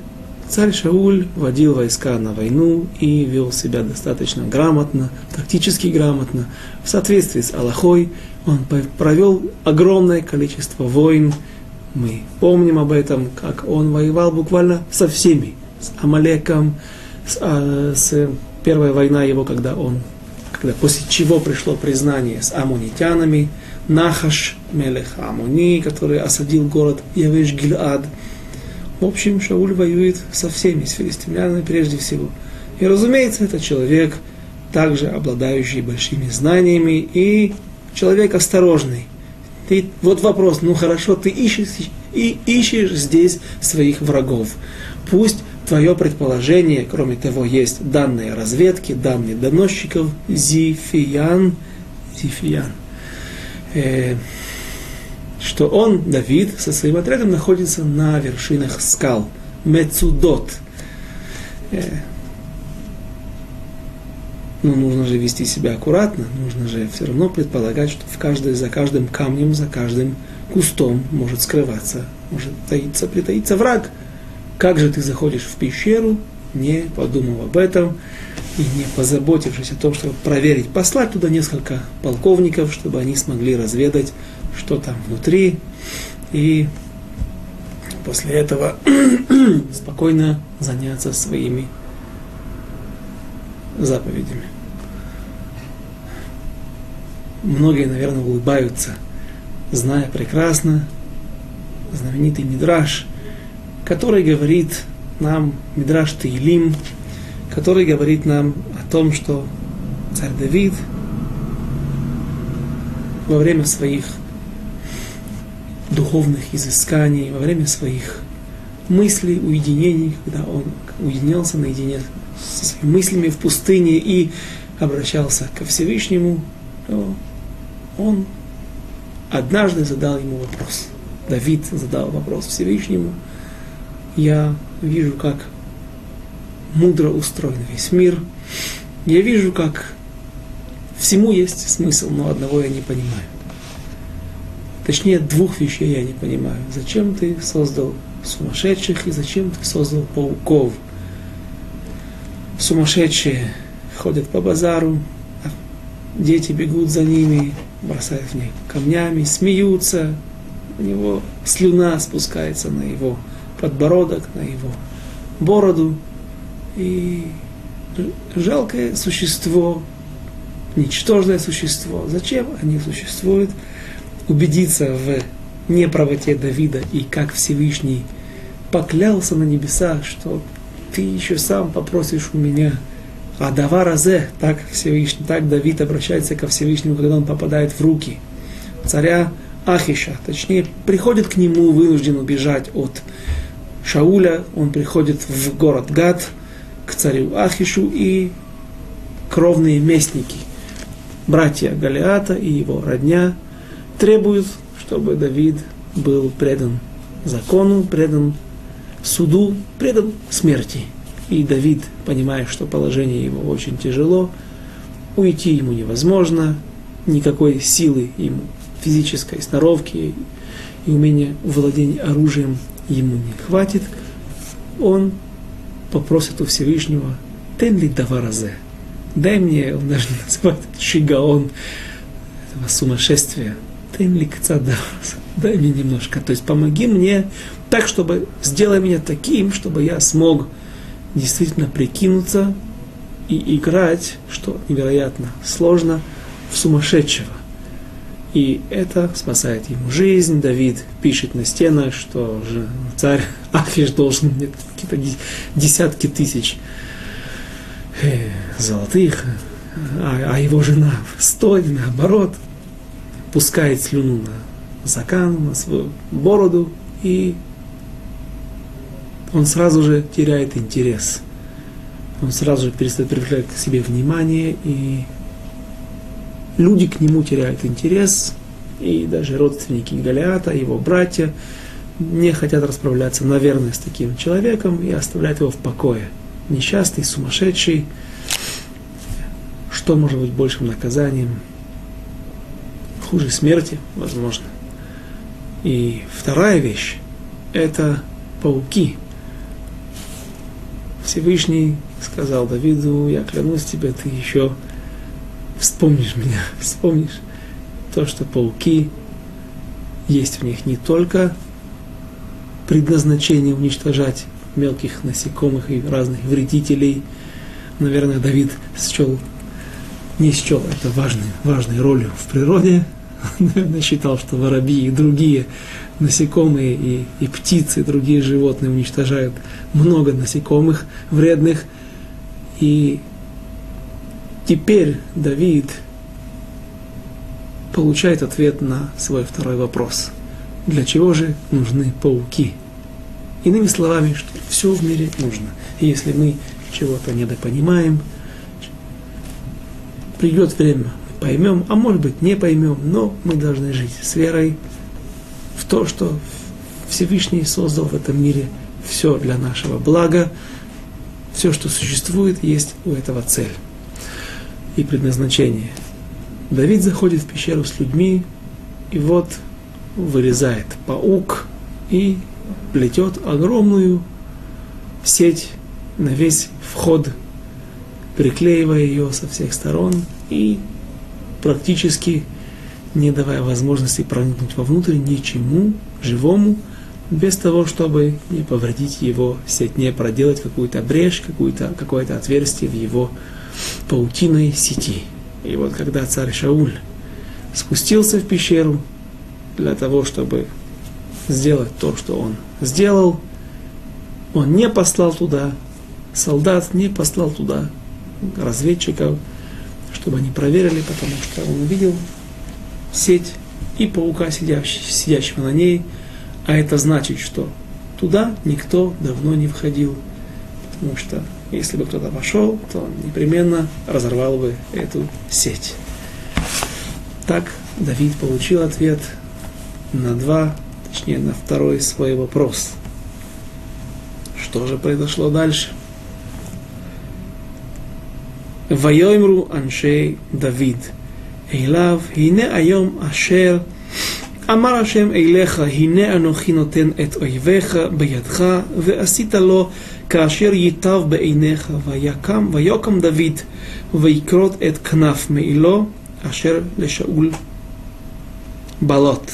Царь Шауль водил войска на войну и вел себя достаточно грамотно, тактически грамотно. В соответствии с Аллахой он провел огромное количество войн. Мы помним об этом, как он воевал буквально со всеми. С Амалеком, с, а, с первая война его, когда он, когда после чего пришло признание с амунитянами, Нахаш, Мелех Амуни, который осадил город Явеш Гилад – в общем, Шауль воюет со всеми, с филистимлянами прежде всего. И, разумеется, это человек, также обладающий большими знаниями и человек осторожный. Ты, вот вопрос, ну хорошо, ты ищешь, и ищешь здесь своих врагов. Пусть твое предположение, кроме того, есть данные разведки, данные доносчиков, Зифиян, Зифиян, э, что он, Давид, со своим отрядом находится на вершинах скал, Мецудот. Э, но нужно же вести себя аккуратно, нужно же все равно предполагать, что в каждой, за каждым камнем, за каждым кустом может скрываться, может таиться, притаиться враг. Как же ты заходишь в пещеру, не подумав об этом и не позаботившись о том, чтобы проверить, послать туда несколько полковников, чтобы они смогли разведать что там внутри, и после этого спокойно заняться своими заповедями. Многие, наверное, улыбаются, зная прекрасно знаменитый Мидраш, который говорит нам, Мидраш Таилим, который говорит нам о том, что царь Давид во время своих духовных изысканий, во время своих мыслей, уединений, когда он уединялся наедине со своими мыслями в пустыне и обращался ко Всевышнему, то он однажды задал ему вопрос. Давид задал вопрос Всевышнему. Я вижу, как мудро устроен весь мир. Я вижу, как всему есть смысл, но одного я не понимаю. Точнее, двух вещей я не понимаю. Зачем ты создал сумасшедших и зачем ты создал пауков? Сумасшедшие ходят по базару, а дети бегут за ними, бросают в них камнями, смеются, у него слюна спускается на его подбородок, на его бороду. И жалкое существо, ничтожное существо. Зачем они существуют? убедиться в неправоте Давида и как Всевышний поклялся на небесах, что ты еще сам попросишь у меня. А Даваразе, так Всевышний, так Давид обращается ко Всевышнему, когда он попадает в руки царя Ахиша, точнее, приходит к нему, вынужден убежать от Шауля, он приходит в город Гад, к царю Ахишу и кровные местники, братья Галиата и его родня – требует, чтобы Давид был предан закону, предан суду, предан смерти. И Давид, понимая, что положение его очень тяжело, уйти ему невозможно, никакой силы ему физической сноровки и умения владения оружием ему не хватит, он попросит у Всевышнего «Тен ли даваразе?» Дай мне, он даже не называет шигаон, этого сумасшествия, «Тен ли кцадаваразе?» Дай мне немножко, то есть помоги мне так, чтобы, сделай меня таким, чтобы я смог действительно прикинуться и играть, что невероятно сложно, в сумасшедшего. И это спасает ему жизнь. Давид пишет на стенах, что же царь Афиш должен мне какие-то десятки тысяч э, золотых, а, а его жена стоит наоборот, пускает слюну на закан, на свою бороду, и он сразу же теряет интерес. Он сразу же перестает привлекать к себе внимание, и люди к нему теряют интерес, и даже родственники Голиата, его братья, не хотят расправляться, наверное, с таким человеком и оставляют его в покое. Несчастный, сумасшедший. Что может быть большим наказанием? Хуже смерти, возможно. И вторая вещь – это пауки. Всевышний сказал Давиду, я клянусь тебе, ты еще вспомнишь меня, вспомнишь то, что пауки есть в них не только предназначение уничтожать мелких насекомых и разных вредителей. Наверное, Давид счел, не счел это важной, важной ролью в природе. Наверное, считал, что воробьи и другие насекомые и, и птицы, и другие животные уничтожают много насекомых вредных. И теперь Давид получает ответ на свой второй вопрос. Для чего же нужны пауки? Иными словами, что все в мире нужно. И если мы чего-то недопонимаем, придет время, мы поймем, а может быть не поймем, но мы должны жить с верой в то, что Всевышний создал в этом мире все для нашего блага, все, что существует, есть у этого цель и предназначение. Давид заходит в пещеру с людьми, и вот вырезает паук и плетет огромную сеть на весь вход, приклеивая ее со всех сторон и практически не давая возможности проникнуть вовнутрь ничему живому, без того, чтобы не повредить его сеть, не проделать какую-то брешь, какую-то, какое-то отверстие в его паутиной сети. И вот когда царь Шауль спустился в пещеру для того, чтобы сделать то, что он сделал, он не послал туда солдат, не послал туда разведчиков, чтобы они проверили, потому что он увидел сеть и паука, сидящего, сидящего на ней, а это значит, что туда никто давно не входил, потому что если бы кто-то вошел, то он непременно разорвал бы эту сеть. Так Давид получил ответ на два, точнее на второй свой вопрос. Что же произошло дальше? ויאמרו אנשי דוד אליו, הנה היום אשר אמר השם אליך, הנה אנוכי נותן את אויביך בידך, ועשית לו כאשר ייטב בעיניך, ויקם, ויקם דוד, ויקרות את כנף מעילו, אשר לשאול בלוט.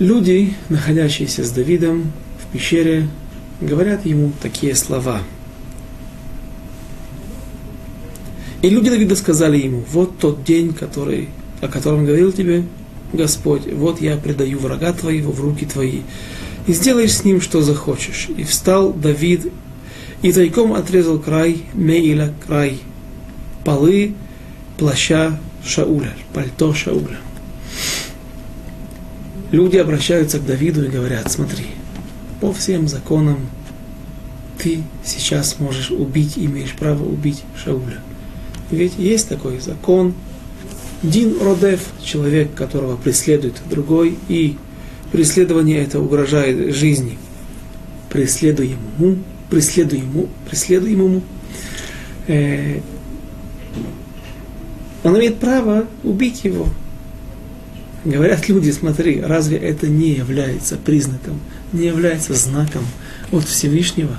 Люди, находящиеся с Давидом в пещере, говорят ему такие слова. И люди Давида сказали ему, вот тот день, который, о котором говорил тебе Господь, вот я предаю врага твоего в руки твои, и сделаешь с ним, что захочешь. И встал Давид, и тайком отрезал край Меиля, край полы плаща Шауля, пальто Шауля. Люди обращаются к Давиду и говорят, смотри, по всем законам ты сейчас можешь убить, имеешь право убить Шауля. Ведь есть такой закон, Дин Родев, человек, которого преследует другой, и преследование это угрожает жизни преследуемому, преследуемому, преследуемому, э, он имеет право убить его. Говорят люди, смотри, разве это не является признаком, не является знаком от Всевышнего,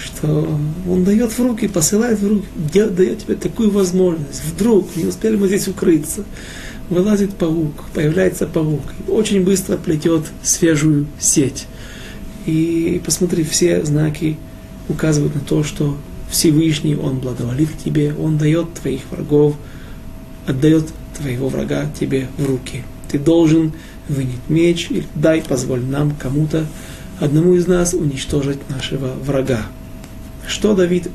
что Он дает в руки, посылает в руки, дает тебе такую возможность. Вдруг, не успели мы здесь укрыться, вылазит паук, появляется паук, очень быстро плетет свежую сеть. И посмотри, все знаки указывают на то, что Всевышний, Он благоволит тебе, Он дает твоих врагов, отдает твоего врага тебе в руки. Ты должен вынять меч, или дай, позволь нам, кому-то, одному из нас уничтожить нашего врага. Что Давид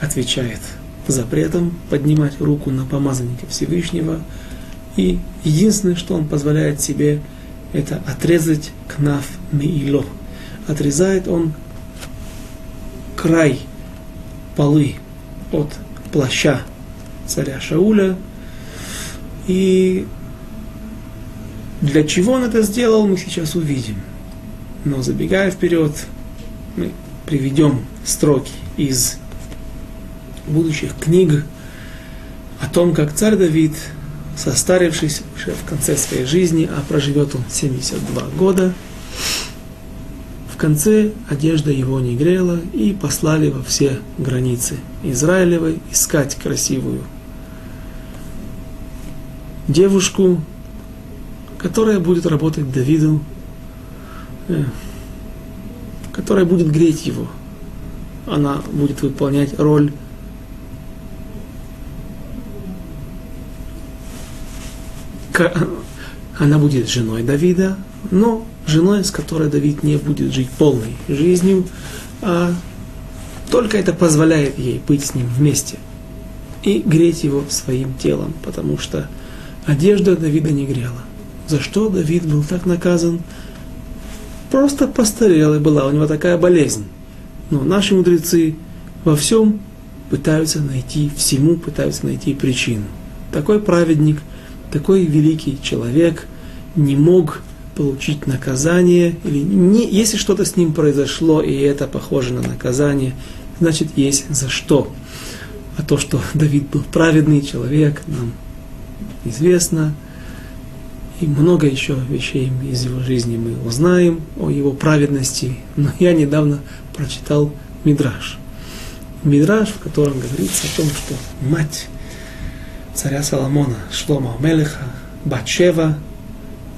отвечает? Запретом поднимать руку на помазанника Всевышнего. И единственное, что он позволяет себе, это отрезать кнаф меило. Отрезает он край полы от плаща царя Шауля. И для чего он это сделал, мы сейчас увидим. Но забегая вперед, мы приведем строки из будущих книг о том, как царь Давид, состарившись уже в конце своей жизни, а проживет он 72 года, в конце одежда его не грела, и послали во все границы Израилевой искать красивую девушку, которая будет работать Давиду, э, которая будет греть его. Она будет выполнять роль она будет женой Давида, но женой, с которой Давид не будет жить полной жизнью, а только это позволяет ей быть с ним вместе и греть его своим телом, потому что одежда Давида не грела. За что Давид был так наказан? Просто постарел, и была у него такая болезнь. Но наши мудрецы во всем пытаются найти, всему пытаются найти причину. Такой праведник, такой великий человек не мог получить наказание, или не, если что-то с ним произошло, и это похоже на наказание, значит, есть за что. А то, что Давид был праведный человек, нам известно, и много еще вещей из его жизни мы узнаем о его праведности. Но я недавно прочитал Мидраж. Мидраж, в котором говорится о том, что мать царя Соломона, Шлома Мелеха, Батшева,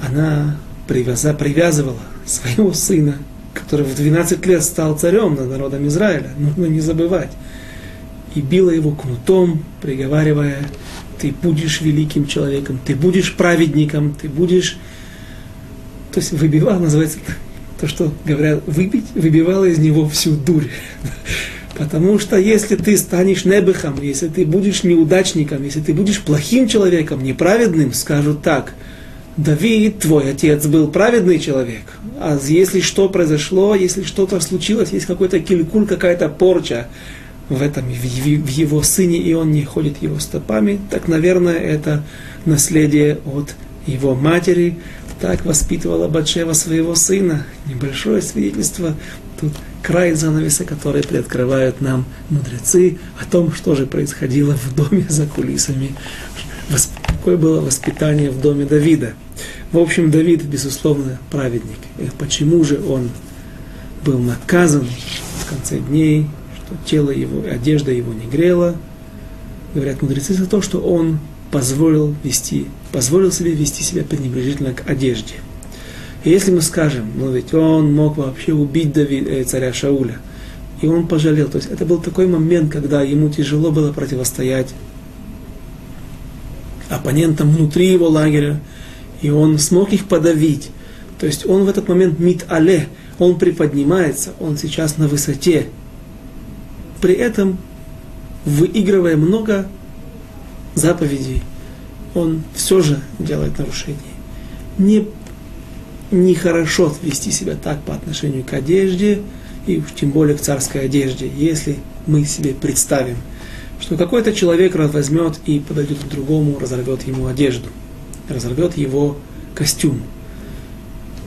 она привяза, привязывала своего сына, который в 12 лет стал царем над народом Израиля, нужно не забывать, и била его кнутом, приговаривая, ты будешь великим человеком, ты будешь праведником, ты будешь... То есть выбивал, называется, то, что говорят, выбить, выбивала из него всю дурь. Потому что если ты станешь небехом, если ты будешь неудачником, если ты будешь плохим человеком, неправедным, скажут так, Давид, твой отец, был праведный человек, а если что произошло, если что-то случилось, есть какой-то килькуль, какая-то порча, в этом, в его сыне, и он не ходит его стопами, так, наверное, это наследие от его матери. Так воспитывала Батшева своего сына. Небольшое свидетельство. Тут край занавеса, который приоткрывают нам мудрецы о том, что же происходило в доме за кулисами. Какое было воспитание в доме Давида. В общем, Давид, безусловно, праведник. И почему же он был наказан в конце дней, тело его, одежда его не грела. Говорят мудрецы за то, что он позволил вести, позволил себе вести себя пренебрежительно к одежде. И если мы скажем, ну ведь он мог вообще убить Давид, э, царя Шауля, и он пожалел, то есть это был такой момент, когда ему тяжело было противостоять оппонентам внутри его лагеря, и он смог их подавить. То есть он в этот момент мит але, он приподнимается, он сейчас на высоте, при этом выигрывая много заповедей, он все же делает нарушение. Не, нехорошо вести себя так по отношению к одежде, и уж тем более к царской одежде, если мы себе представим, что какой-то человек возьмет и подойдет к другому, разорвет ему одежду, разорвет его костюм.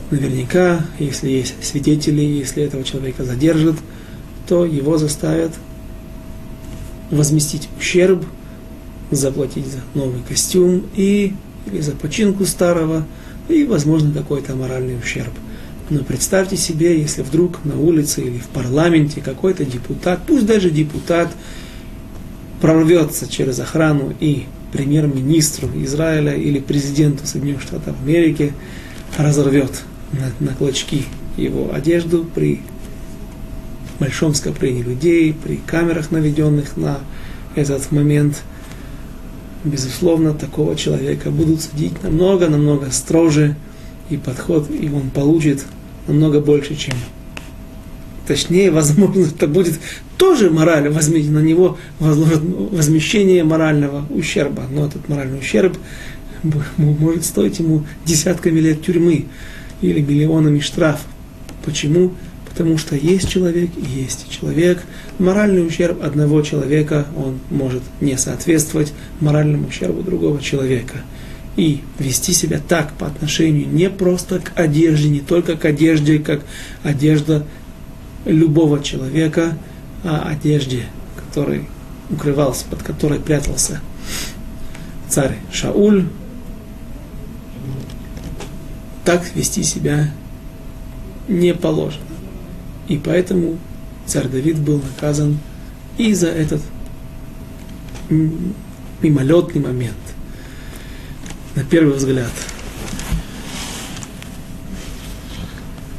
Наверняка, если есть свидетели, если этого человека задержат, то его заставят возместить ущерб, заплатить за новый костюм и или за починку старого, и, возможно, какой-то моральный ущерб. Но представьте себе, если вдруг на улице или в парламенте какой-то депутат, пусть даже депутат, прорвется через охрану и премьер-министру Израиля или президенту Соединенных Штатов Америки разорвет на, на клочки его одежду при большом скоплении людей, при камерах, наведенных на этот момент. Безусловно, такого человека будут судить намного-намного строже, и подход, и он получит намного больше, чем точнее, возможно, это будет тоже мораль, возьмите на него возмещение морального ущерба. Но этот моральный ущерб может стоить ему десятками лет тюрьмы или миллионами штраф. Почему? Потому что есть человек и есть человек. Моральный ущерб одного человека, он может не соответствовать моральному ущербу другого человека. И вести себя так по отношению не просто к одежде, не только к одежде, как одежда любого человека, о одежде, который укрывался, под которой прятался царь Шауль. Так вести себя не положено. И поэтому царь Давид был наказан и за этот мимолетный момент. На первый взгляд.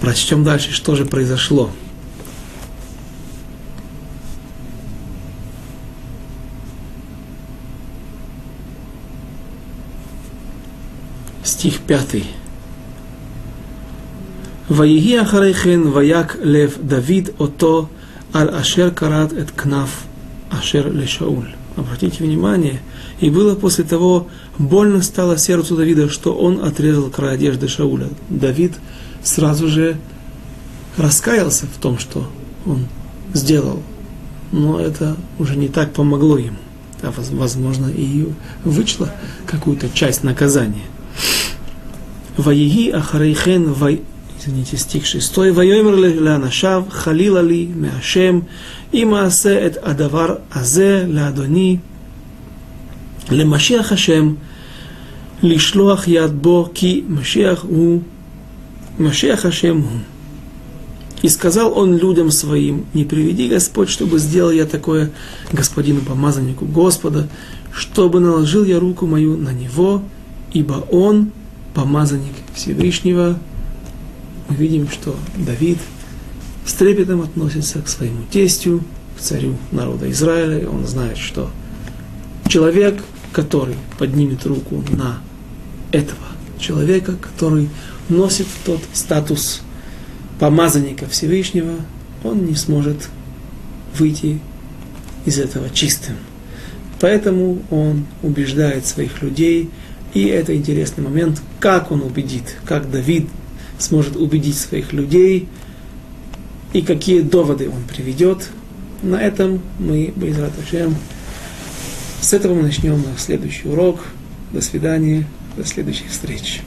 Прочтем дальше, что же произошло. стих 5. Ваиги Ахарейхен Ваяк Лев Давид Ото Аль Ашер Карат Эт Кнаф Ашер Лешауль. Обратите внимание, и было после того, больно стало сердцу Давида, что он отрезал край одежды Шауля. Давид сразу же раскаялся в том, что он сделал. Но это уже не так помогло ему. А возможно, и вычла какую-то часть наказания. Ваеги ахарейхен извините, стих 6, ויאמר לאנשיו, חלילה לי מהשם, אם אעשה את הדבר הזה לאדוני, למשיח השם, לשלוח יד бо, כי משיח הוא, משיח השם הוא. И сказал он людям своим, не приведи Господь, чтобы сделал я такое господину помазаннику Господа, чтобы наложил я руку мою на него, ибо он помазанник Всевышнего, мы видим, что Давид с трепетом относится к своему тестю, к царю народа Израиля. Он знает, что человек, который поднимет руку на этого человека, который носит тот статус помазанника Всевышнего, он не сможет выйти из этого чистым. Поэтому он убеждает своих людей – и это интересный момент, как он убедит, как Давид сможет убедить своих людей, и какие доводы он приведет. На этом мы, Байзрат Ашем, с этого мы начнем наш следующий урок. До свидания, до следующих встреч.